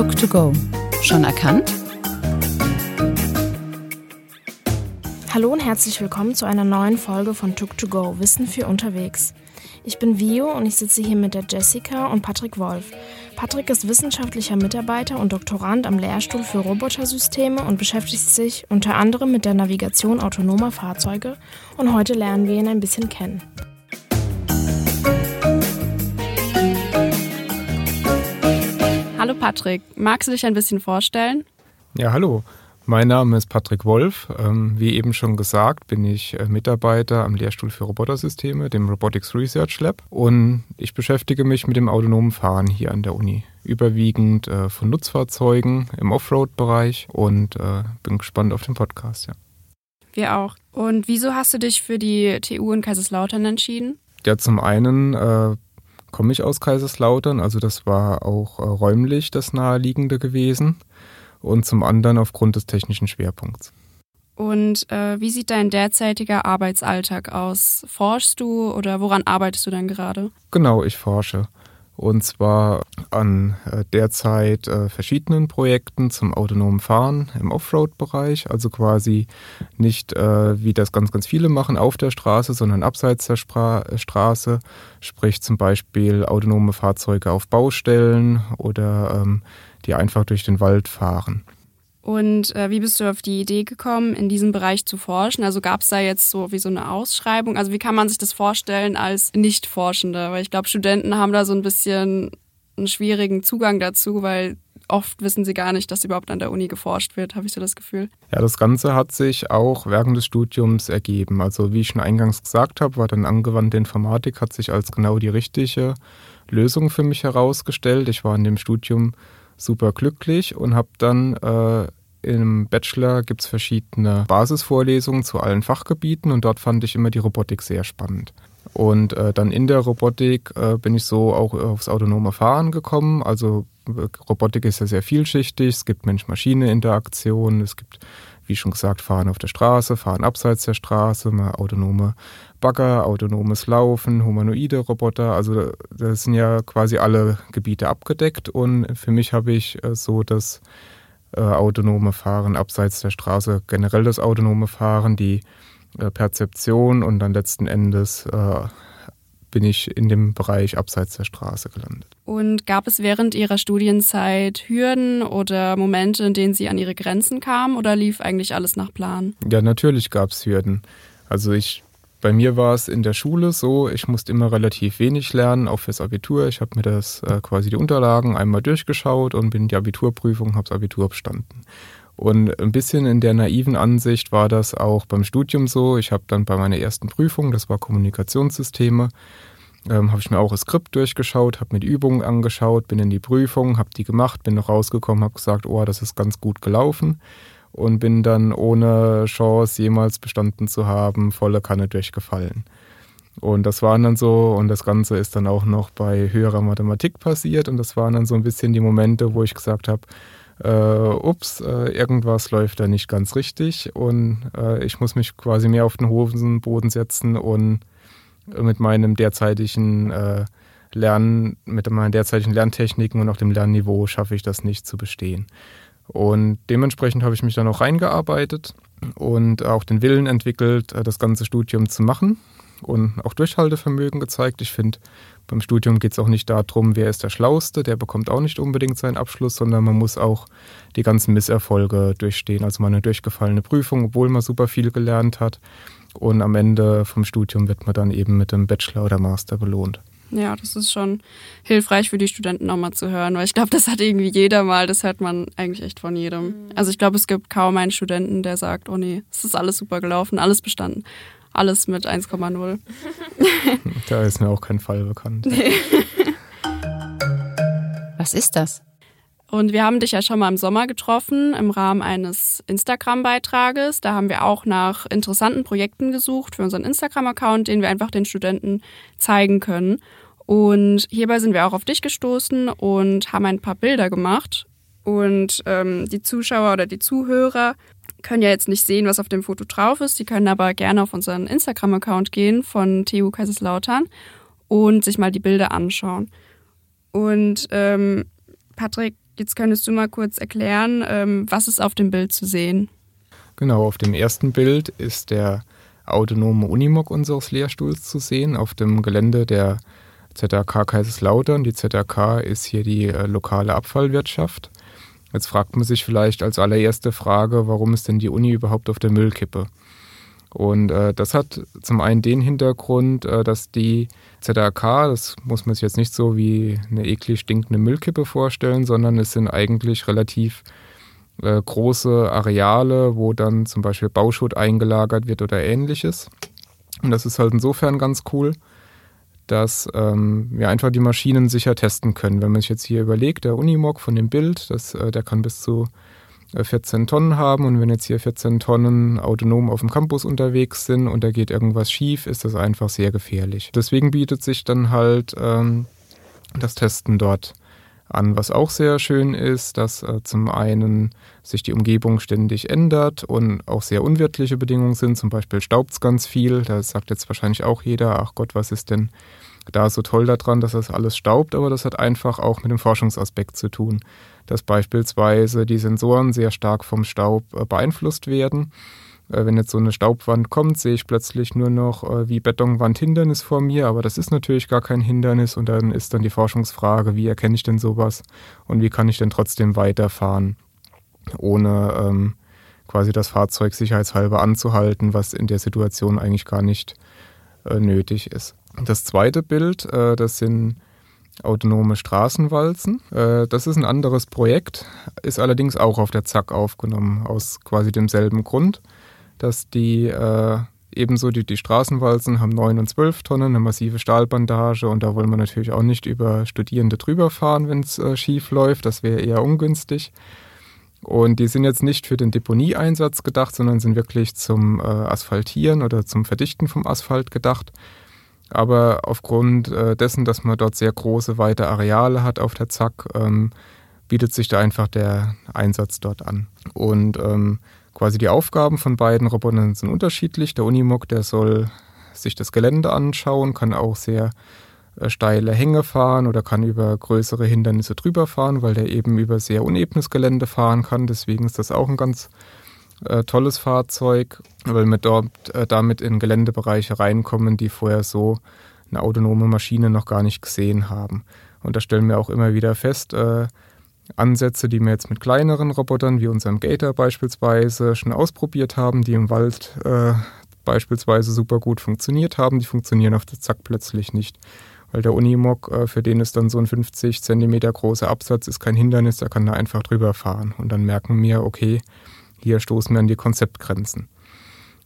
Took to Go. Schon erkannt? Hallo und herzlich willkommen zu einer neuen Folge von Took to Go Wissen für unterwegs. Ich bin Vio und ich sitze hier mit der Jessica und Patrick Wolf. Patrick ist wissenschaftlicher Mitarbeiter und Doktorand am Lehrstuhl für Robotersysteme und beschäftigt sich unter anderem mit der Navigation autonomer Fahrzeuge und heute lernen wir ihn ein bisschen kennen. Hallo Patrick, magst du dich ein bisschen vorstellen? Ja, hallo. Mein Name ist Patrick Wolf. Ähm, wie eben schon gesagt, bin ich äh, Mitarbeiter am Lehrstuhl für Robotersysteme, dem Robotics Research Lab. Und ich beschäftige mich mit dem autonomen Fahren hier an der Uni. Überwiegend äh, von Nutzfahrzeugen im Offroad-Bereich und äh, bin gespannt auf den Podcast, ja. Wir auch. Und wieso hast du dich für die TU in Kaiserslautern entschieden? Ja, zum einen äh, komme ich aus Kaiserslautern, also das war auch äh, räumlich das Naheliegende gewesen und zum anderen aufgrund des technischen Schwerpunkts. Und äh, wie sieht dein derzeitiger Arbeitsalltag aus? Forschst du oder woran arbeitest du denn gerade? Genau, ich forsche. Und zwar an äh, derzeit äh, verschiedenen Projekten zum autonomen Fahren im Offroad-Bereich. Also quasi nicht, äh, wie das ganz, ganz viele machen, auf der Straße, sondern abseits der Spra Straße. Sprich zum Beispiel autonome Fahrzeuge auf Baustellen oder ähm, die einfach durch den Wald fahren. Und äh, wie bist du auf die Idee gekommen, in diesem Bereich zu forschen? Also gab es da jetzt so wie so eine Ausschreibung? Also wie kann man sich das vorstellen als Nicht-Forschende? Weil ich glaube, Studenten haben da so ein bisschen einen schwierigen Zugang dazu, weil oft wissen sie gar nicht, dass überhaupt an der Uni geforscht wird, habe ich so das Gefühl. Ja, das Ganze hat sich auch während des Studiums ergeben. Also wie ich schon eingangs gesagt habe, war dann angewandte Informatik, hat sich als genau die richtige Lösung für mich herausgestellt. Ich war in dem Studium super glücklich und habe dann äh, im Bachelor gibt es verschiedene Basisvorlesungen zu allen Fachgebieten und dort fand ich immer die Robotik sehr spannend. Und äh, dann in der Robotik äh, bin ich so auch aufs autonome Fahren gekommen. Also äh, Robotik ist ja sehr vielschichtig. Es gibt Mensch-Maschine-Interaktion, es gibt wie schon gesagt, fahren auf der Straße, fahren abseits der Straße, mal autonome Bagger, autonomes Laufen, humanoide Roboter. Also das sind ja quasi alle Gebiete abgedeckt und für mich habe ich äh, so das äh, autonome Fahren abseits der Straße, generell das autonome Fahren, die äh, Perzeption und dann letzten Endes äh, bin ich in dem Bereich abseits der Straße gelandet. Und gab es während Ihrer Studienzeit Hürden oder Momente, in denen Sie an Ihre Grenzen kamen oder lief eigentlich alles nach Plan? Ja, natürlich gab es Hürden. Also ich, bei mir war es in der Schule so, ich musste immer relativ wenig lernen, auch fürs Abitur. Ich habe mir das äh, quasi die Unterlagen einmal durchgeschaut und bin in die Abiturprüfung, habe das Abitur bestanden. Und ein bisschen in der naiven Ansicht war das auch beim Studium so. Ich habe dann bei meiner ersten Prüfung, das war Kommunikationssysteme, ähm, habe ich mir auch das Skript durchgeschaut, habe mir die Übungen angeschaut, bin in die Prüfung, habe die gemacht, bin noch rausgekommen, habe gesagt, oh, das ist ganz gut gelaufen und bin dann ohne Chance jemals bestanden zu haben, volle Kanne durchgefallen. Und das waren dann so, und das Ganze ist dann auch noch bei höherer Mathematik passiert und das waren dann so ein bisschen die Momente, wo ich gesagt habe, äh, ups, äh, irgendwas läuft da nicht ganz richtig und äh, ich muss mich quasi mehr auf den Hosenboden setzen und mit meinem derzeitigen äh, Lernen, mit meinen derzeitigen Lerntechniken und auch dem Lernniveau schaffe ich das nicht zu bestehen. Und dementsprechend habe ich mich dann auch reingearbeitet und auch den Willen entwickelt, äh, das ganze Studium zu machen und auch Durchhaltevermögen gezeigt. Ich finde, beim Studium geht es auch nicht darum, wer ist der Schlauste, der bekommt auch nicht unbedingt seinen Abschluss, sondern man muss auch die ganzen Misserfolge durchstehen. Also mal eine durchgefallene Prüfung, obwohl man super viel gelernt hat. Und am Ende vom Studium wird man dann eben mit dem Bachelor oder Master belohnt. Ja, das ist schon hilfreich für die Studenten nochmal zu hören, weil ich glaube, das hat irgendwie jeder mal, das hört man eigentlich echt von jedem. Mhm. Also ich glaube, es gibt kaum einen Studenten, der sagt, oh nee, es ist alles super gelaufen, alles bestanden alles mit 1,0. da ist mir auch kein Fall bekannt. Nee. Was ist das? Und wir haben dich ja schon mal im Sommer getroffen im Rahmen eines Instagram-Beitrages. Da haben wir auch nach interessanten Projekten gesucht für unseren Instagram-Account, den wir einfach den Studenten zeigen können. Und hierbei sind wir auch auf dich gestoßen und haben ein paar Bilder gemacht. Und ähm, die Zuschauer oder die Zuhörer können ja jetzt nicht sehen, was auf dem Foto drauf ist. Die können aber gerne auf unseren Instagram-Account gehen von TU Kaiserslautern und sich mal die Bilder anschauen. Und ähm, Patrick, Jetzt könntest du mal kurz erklären, ähm, was ist auf dem Bild zu sehen? Genau, auf dem ersten Bild ist der autonome Unimog unseres Lehrstuhls zu sehen, auf dem Gelände der ZRK Kaiserslautern. Die ZRK ist hier die äh, lokale Abfallwirtschaft. Jetzt fragt man sich vielleicht als allererste Frage, warum ist denn die Uni überhaupt auf der Müllkippe? Und äh, das hat zum einen den Hintergrund, äh, dass die ZRK, das muss man sich jetzt nicht so wie eine eklig stinkende Müllkippe vorstellen, sondern es sind eigentlich relativ äh, große Areale, wo dann zum Beispiel Bauschutt eingelagert wird oder ähnliches. Und das ist halt insofern ganz cool, dass ähm, wir einfach die Maschinen sicher testen können. Wenn man sich jetzt hier überlegt, der Unimog von dem Bild, das, äh, der kann bis zu 14 äh, Tonnen haben und wenn jetzt hier 14 Tonnen autonom auf dem Campus unterwegs sind und da geht irgendwas schief, ist das einfach sehr gefährlich. Deswegen bietet sich dann halt ähm, das Testen dort an. Was auch sehr schön ist, dass äh, zum einen sich die Umgebung ständig ändert und auch sehr unwirtliche Bedingungen sind. Zum Beispiel staubt es ganz viel. Da sagt jetzt wahrscheinlich auch jeder, ach Gott, was ist denn da so toll daran, dass das alles staubt? Aber das hat einfach auch mit dem Forschungsaspekt zu tun, dass beispielsweise die Sensoren sehr stark vom Staub äh, beeinflusst werden äh, wenn jetzt so eine Staubwand kommt, sehe ich plötzlich nur noch äh, wie Betonwand Hindernis vor mir, aber das ist natürlich gar kein Hindernis und dann ist dann die Forschungsfrage, wie erkenne ich denn sowas und wie kann ich denn trotzdem weiterfahren, ohne ähm, quasi das Fahrzeug sicherheitshalber anzuhalten, was in der Situation eigentlich gar nicht äh, nötig ist. Das zweite Bild, äh, das sind autonome Straßenwalzen. Äh, das ist ein anderes Projekt, ist allerdings auch auf der Zack aufgenommen, aus quasi demselben Grund dass die äh, ebenso die, die Straßenwalzen haben 9 und 12 Tonnen, eine massive Stahlbandage und da wollen wir natürlich auch nicht über Studierende drüber fahren, wenn es äh, schief läuft. Das wäre eher ungünstig. Und die sind jetzt nicht für den Deponieeinsatz gedacht, sondern sind wirklich zum Asphaltieren oder zum Verdichten vom Asphalt gedacht. Aber aufgrund äh, dessen, dass man dort sehr große, weite Areale hat auf der Zack, ähm, bietet sich da einfach der Einsatz dort an. Und ähm, quasi die Aufgaben von beiden Robotern sind unterschiedlich. Der Unimog, der soll sich das Gelände anschauen, kann auch sehr äh, steile Hänge fahren oder kann über größere Hindernisse drüber fahren, weil der eben über sehr unebenes Gelände fahren kann. Deswegen ist das auch ein ganz äh, tolles Fahrzeug, weil wir dort äh, damit in Geländebereiche reinkommen, die vorher so eine autonome Maschine noch gar nicht gesehen haben. Und da stellen wir auch immer wieder fest, äh, Ansätze, die wir jetzt mit kleineren Robotern wie unserem Gator beispielsweise schon ausprobiert haben, die im Wald äh, beispielsweise super gut funktioniert haben, die funktionieren auf der Zack plötzlich nicht. Weil der Unimog, äh, für den ist dann so ein 50 Zentimeter großer Absatz, ist kein Hindernis, da kann da einfach drüber fahren. Und dann merken wir, okay, hier stoßen wir an die Konzeptgrenzen.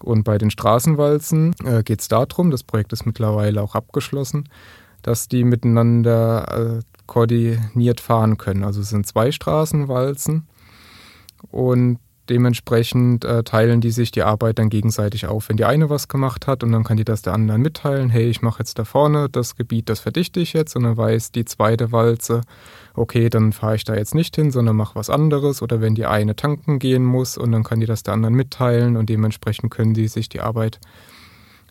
Und bei den Straßenwalzen äh, geht es darum, das Projekt ist mittlerweile auch abgeschlossen, dass die miteinander äh, koordiniert fahren können. Also es sind zwei Straßenwalzen und dementsprechend äh, teilen die sich die Arbeit dann gegenseitig auf. Wenn die eine was gemacht hat und dann kann die das der anderen mitteilen, hey, ich mache jetzt da vorne das Gebiet, das verdichte ich jetzt. Und dann weiß die zweite Walze, okay, dann fahre ich da jetzt nicht hin, sondern mache was anderes. Oder wenn die eine tanken gehen muss und dann kann die das der anderen mitteilen. Und dementsprechend können die sich die Arbeit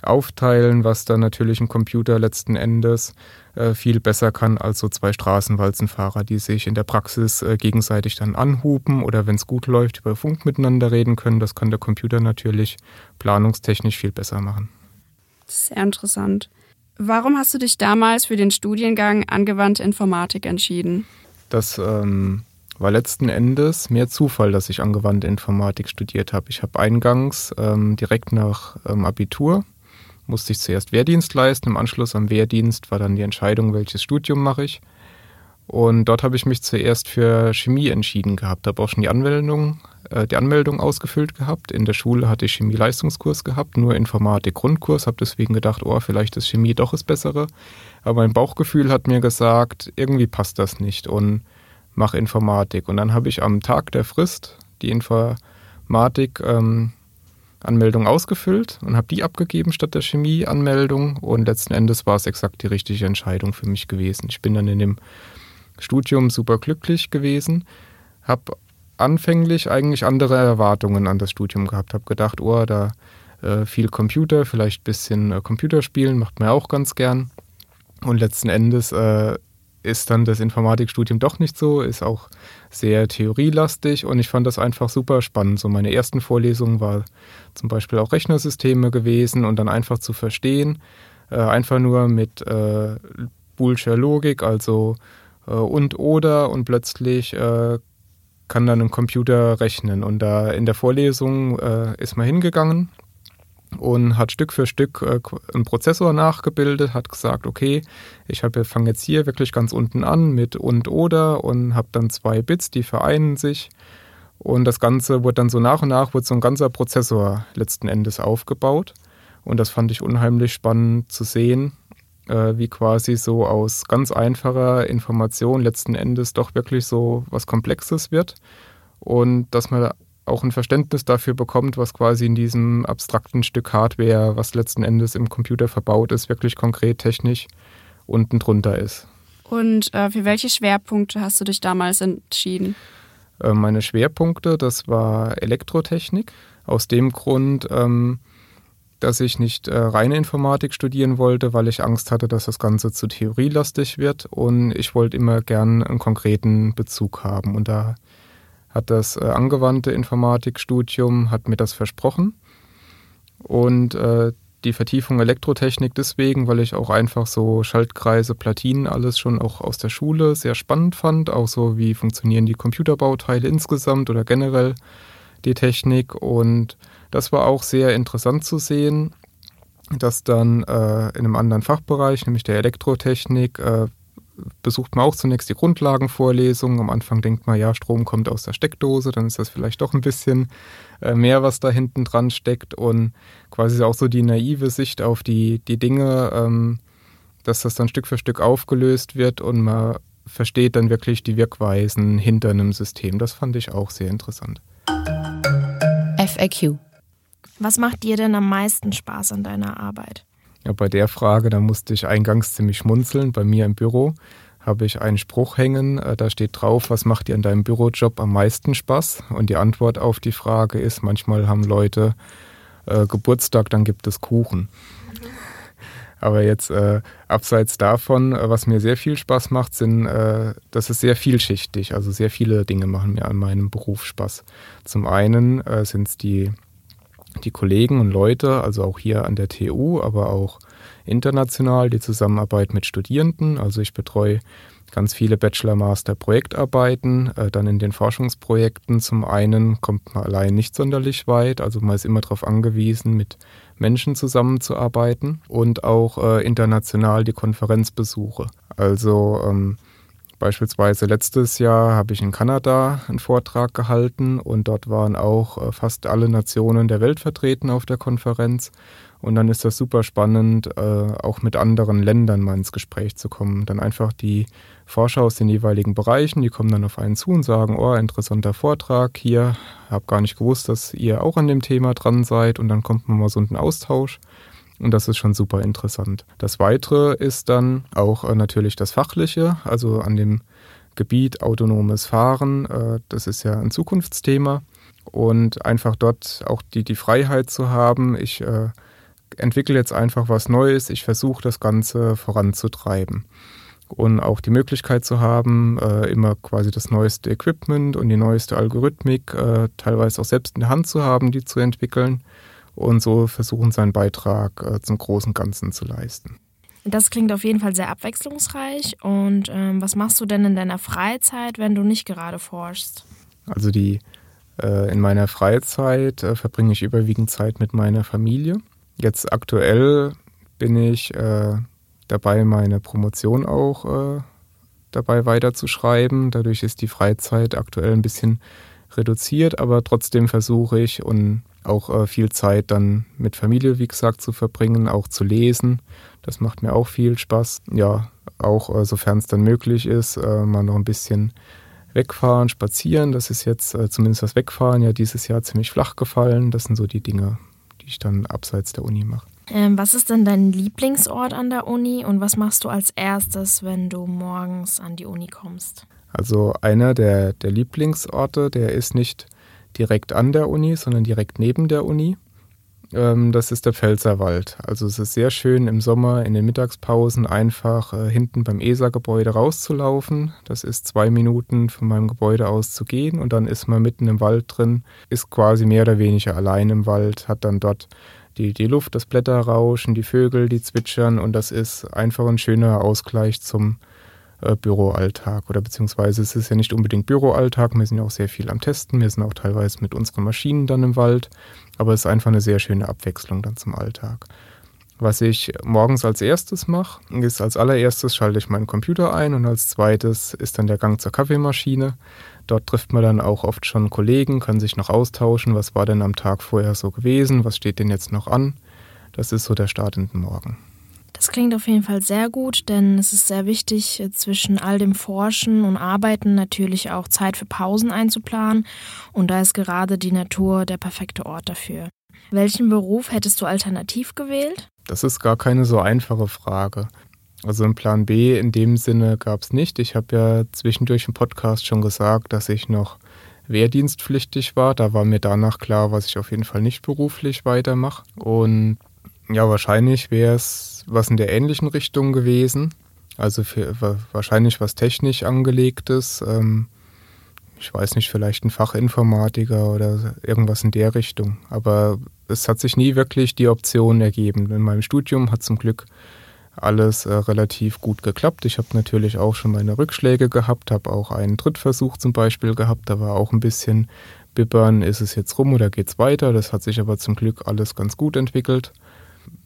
aufteilen, was dann natürlich ein Computer letzten Endes äh, viel besser kann als so zwei Straßenwalzenfahrer, die sich in der Praxis äh, gegenseitig dann anhupen oder wenn es gut läuft, über Funk miteinander reden können. Das kann der Computer natürlich planungstechnisch viel besser machen. Sehr interessant. Warum hast du dich damals für den Studiengang Angewandte Informatik entschieden? Das ähm, war letzten Endes mehr Zufall, dass ich angewandte Informatik studiert habe. Ich habe eingangs ähm, direkt nach ähm, Abitur musste ich zuerst Wehrdienst leisten. Im Anschluss am Wehrdienst war dann die Entscheidung, welches Studium mache ich. Und dort habe ich mich zuerst für Chemie entschieden gehabt. Habe auch schon die Anmeldung, äh, die Anmeldung ausgefüllt gehabt. In der Schule hatte ich Chemie-Leistungskurs gehabt, nur Informatik-Grundkurs. Habe deswegen gedacht, oh, vielleicht ist Chemie doch das Bessere. Aber mein Bauchgefühl hat mir gesagt, irgendwie passt das nicht und mach Informatik. Und dann habe ich am Tag der Frist die Informatik ähm, Anmeldung ausgefüllt und habe die abgegeben statt der Chemie-Anmeldung und letzten Endes war es exakt die richtige Entscheidung für mich gewesen. Ich bin dann in dem Studium super glücklich gewesen, habe anfänglich eigentlich andere Erwartungen an das Studium gehabt, habe gedacht, oh, da äh, viel Computer, vielleicht ein bisschen äh, Computerspielen, macht man auch ganz gern. Und letzten Endes äh, ist dann das Informatikstudium doch nicht so, ist auch sehr theorielastig und ich fand das einfach super spannend. So meine ersten Vorlesungen war zum Beispiel auch Rechnersysteme gewesen und dann einfach zu verstehen, äh, einfach nur mit äh, Boolscher Logik, also äh, und oder und plötzlich äh, kann dann ein Computer rechnen. Und da in der Vorlesung äh, ist man hingegangen und hat Stück für Stück äh, einen Prozessor nachgebildet, hat gesagt, okay, ich fange jetzt hier wirklich ganz unten an mit und oder und habe dann zwei Bits, die vereinen sich. Und das Ganze wird dann so nach und nach, wird so ein ganzer Prozessor letzten Endes aufgebaut. Und das fand ich unheimlich spannend zu sehen, äh, wie quasi so aus ganz einfacher Information letzten Endes doch wirklich so was Komplexes wird. Und dass man auch ein Verständnis dafür bekommt, was quasi in diesem abstrakten Stück Hardware, was letzten Endes im Computer verbaut ist, wirklich konkret technisch unten drunter ist. Und äh, für welche Schwerpunkte hast du dich damals entschieden? Äh, meine Schwerpunkte, das war Elektrotechnik. Aus dem Grund, ähm, dass ich nicht äh, reine Informatik studieren wollte, weil ich Angst hatte, dass das Ganze zu theorielastig wird und ich wollte immer gern einen konkreten Bezug haben. Und da hat das äh, angewandte Informatikstudium hat mir das versprochen. Und äh, die Vertiefung Elektrotechnik deswegen, weil ich auch einfach so Schaltkreise, Platinen, alles schon auch aus der Schule sehr spannend fand, auch so wie funktionieren die Computerbauteile insgesamt oder generell die Technik. Und das war auch sehr interessant zu sehen, dass dann äh, in einem anderen Fachbereich, nämlich der Elektrotechnik, äh, besucht man auch zunächst die Grundlagenvorlesung. Am Anfang denkt man, ja, Strom kommt aus der Steckdose, dann ist das vielleicht doch ein bisschen äh, mehr, was da hinten dran steckt und quasi auch so die naive Sicht auf die, die Dinge, ähm, dass das dann Stück für Stück aufgelöst wird und man versteht dann wirklich die Wirkweisen hinter einem System. Das fand ich auch sehr interessant. FAQ. Was macht dir denn am meisten Spaß an deiner Arbeit? Ja, bei der Frage, da musste ich eingangs ziemlich schmunzeln. Bei mir im Büro habe ich einen Spruch hängen, äh, da steht drauf, was macht dir an deinem Bürojob am meisten Spaß? Und die Antwort auf die Frage ist, manchmal haben Leute äh, Geburtstag, dann gibt es Kuchen. Aber jetzt äh, abseits davon, äh, was mir sehr viel Spaß macht, sind, äh, das ist sehr vielschichtig. Also sehr viele Dinge machen mir an meinem Beruf Spaß. Zum einen äh, sind es die die Kollegen und Leute, also auch hier an der TU, aber auch international, die Zusammenarbeit mit Studierenden. Also ich betreue ganz viele Bachelor-Master-Projektarbeiten. Äh, dann in den Forschungsprojekten zum einen kommt man allein nicht sonderlich weit, also man ist immer darauf angewiesen, mit Menschen zusammenzuarbeiten und auch äh, international die Konferenzbesuche. Also ähm, Beispielsweise letztes Jahr habe ich in Kanada einen Vortrag gehalten und dort waren auch äh, fast alle Nationen der Welt vertreten auf der Konferenz. Und dann ist das super spannend, äh, auch mit anderen Ländern mal ins Gespräch zu kommen. Dann einfach die Forscher aus den jeweiligen Bereichen, die kommen dann auf einen zu und sagen, oh, interessanter Vortrag hier, habe gar nicht gewusst, dass ihr auch an dem Thema dran seid. Und dann kommt man mal so einen Austausch. Und das ist schon super interessant. Das Weitere ist dann auch äh, natürlich das Fachliche, also an dem Gebiet autonomes Fahren. Äh, das ist ja ein Zukunftsthema. Und einfach dort auch die, die Freiheit zu haben, ich äh, entwickle jetzt einfach was Neues, ich versuche das Ganze voranzutreiben. Und auch die Möglichkeit zu haben, äh, immer quasi das neueste Equipment und die neueste Algorithmik äh, teilweise auch selbst in der Hand zu haben, die zu entwickeln und so versuchen, seinen Beitrag äh, zum großen Ganzen zu leisten. Das klingt auf jeden Fall sehr abwechslungsreich. Und ähm, was machst du denn in deiner Freizeit, wenn du nicht gerade forschst? Also die äh, in meiner Freizeit äh, verbringe ich überwiegend Zeit mit meiner Familie. Jetzt aktuell bin ich äh, dabei, meine Promotion auch äh, dabei weiterzuschreiben. Dadurch ist die Freizeit aktuell ein bisschen reduziert, aber trotzdem versuche ich und auch äh, viel Zeit dann mit Familie, wie gesagt, zu verbringen, auch zu lesen. Das macht mir auch viel Spaß. Ja, auch äh, sofern es dann möglich ist, äh, mal noch ein bisschen wegfahren, spazieren. Das ist jetzt äh, zumindest das Wegfahren ja dieses Jahr ziemlich flach gefallen. Das sind so die Dinge, die ich dann abseits der Uni mache. Ähm, was ist denn dein Lieblingsort an der Uni und was machst du als erstes, wenn du morgens an die Uni kommst? Also einer der, der Lieblingsorte, der ist nicht direkt an der Uni, sondern direkt neben der Uni. Ähm, das ist der Pfälzerwald. Also es ist sehr schön im Sommer in den Mittagspausen einfach äh, hinten beim ESA-Gebäude rauszulaufen. Das ist zwei Minuten von meinem Gebäude aus zu gehen und dann ist man mitten im Wald drin, ist quasi mehr oder weniger allein im Wald, hat dann dort die, die Luft, das Blätterrauschen, die Vögel, die zwitschern und das ist einfach ein schöner Ausgleich zum äh, Büroalltag oder beziehungsweise es ist ja nicht unbedingt Büroalltag, wir sind ja auch sehr viel am Testen, wir sind auch teilweise mit unseren Maschinen dann im Wald, aber es ist einfach eine sehr schöne Abwechslung dann zum Alltag. Was ich morgens als erstes mache, ist als allererstes schalte ich meinen Computer ein und als zweites ist dann der Gang zur Kaffeemaschine. Dort trifft man dann auch oft schon Kollegen, kann sich noch austauschen, was war denn am Tag vorher so gewesen, was steht denn jetzt noch an. Das ist so der Start in den Morgen. Das klingt auf jeden Fall sehr gut, denn es ist sehr wichtig, äh, zwischen all dem Forschen und Arbeiten natürlich auch Zeit für Pausen einzuplanen. Und da ist gerade die Natur der perfekte Ort dafür. Welchen Beruf hättest du alternativ gewählt? Das ist gar keine so einfache Frage. Also einen Plan B in dem Sinne gab es nicht. Ich habe ja zwischendurch im Podcast schon gesagt, dass ich noch wehrdienstpflichtig war. Da war mir danach klar, was ich auf jeden Fall nicht beruflich weitermache. Und ja, wahrscheinlich wäre es was in der ähnlichen Richtung gewesen. Also für, wahrscheinlich was technisch angelegtes. Ähm, ich weiß nicht, vielleicht ein Fachinformatiker oder irgendwas in der Richtung. Aber es hat sich nie wirklich die Option ergeben. In meinem Studium hat zum Glück alles äh, relativ gut geklappt. Ich habe natürlich auch schon meine Rückschläge gehabt, habe auch einen Drittversuch zum Beispiel gehabt. Da war auch ein bisschen bibbern, ist es jetzt rum oder geht es weiter. Das hat sich aber zum Glück alles ganz gut entwickelt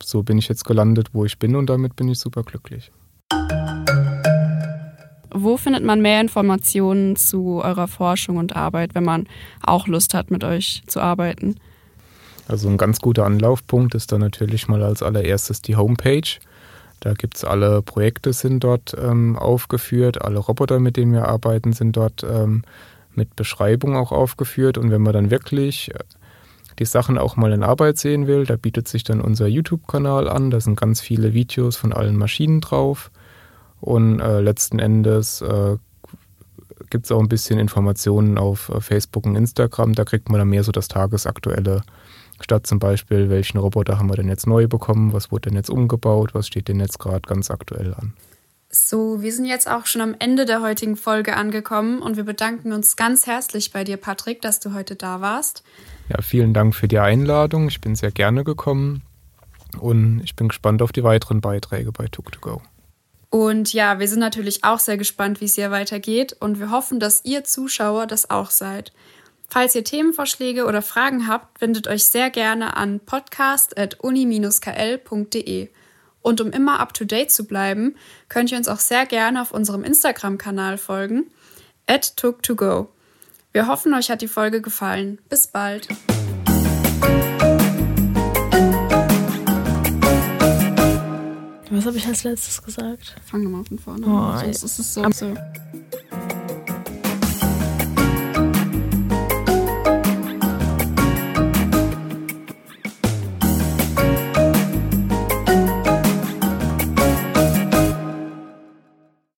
so bin ich jetzt gelandet, wo ich bin und damit bin ich super glücklich. Wo findet man mehr Informationen zu eurer Forschung und Arbeit, wenn man auch Lust hat, mit euch zu arbeiten? Also ein ganz guter Anlaufpunkt ist dann natürlich mal als allererstes die Homepage. Da gibt es alle Projekte sind dort ähm, aufgeführt, alle Roboter, mit denen wir arbeiten, sind dort ähm, mit Beschreibung auch aufgeführt. Und wenn man dann wirklich die Sachen auch mal in Arbeit sehen will, da bietet sich dann unser YouTube-Kanal an. Da sind ganz viele Videos von allen Maschinen drauf. Und äh, letzten Endes äh, gibt es auch ein bisschen Informationen auf äh, Facebook und Instagram. Da kriegt man dann mehr so das Tagesaktuelle. Statt zum Beispiel, welchen Roboter haben wir denn jetzt neu bekommen, was wurde denn jetzt umgebaut, was steht denn jetzt gerade ganz aktuell an. So, wir sind jetzt auch schon am Ende der heutigen Folge angekommen und wir bedanken uns ganz herzlich bei dir, Patrick, dass du heute da warst. Ja, vielen Dank für die Einladung. Ich bin sehr gerne gekommen und ich bin gespannt auf die weiteren Beiträge bei Tuk2Go. Und ja, wir sind natürlich auch sehr gespannt, wie es hier weitergeht und wir hoffen, dass ihr Zuschauer das auch seid. Falls ihr Themenvorschläge oder Fragen habt, wendet euch sehr gerne an podcast.uni-kl.de. Und um immer up to date zu bleiben, könnt ihr uns auch sehr gerne auf unserem Instagram-Kanal folgen, at took2go. Wir hoffen, euch hat die Folge gefallen. Bis bald. Was habe ich als letztes gesagt? Fangen wir mal von vorne an. Oh, Sonst ist es so.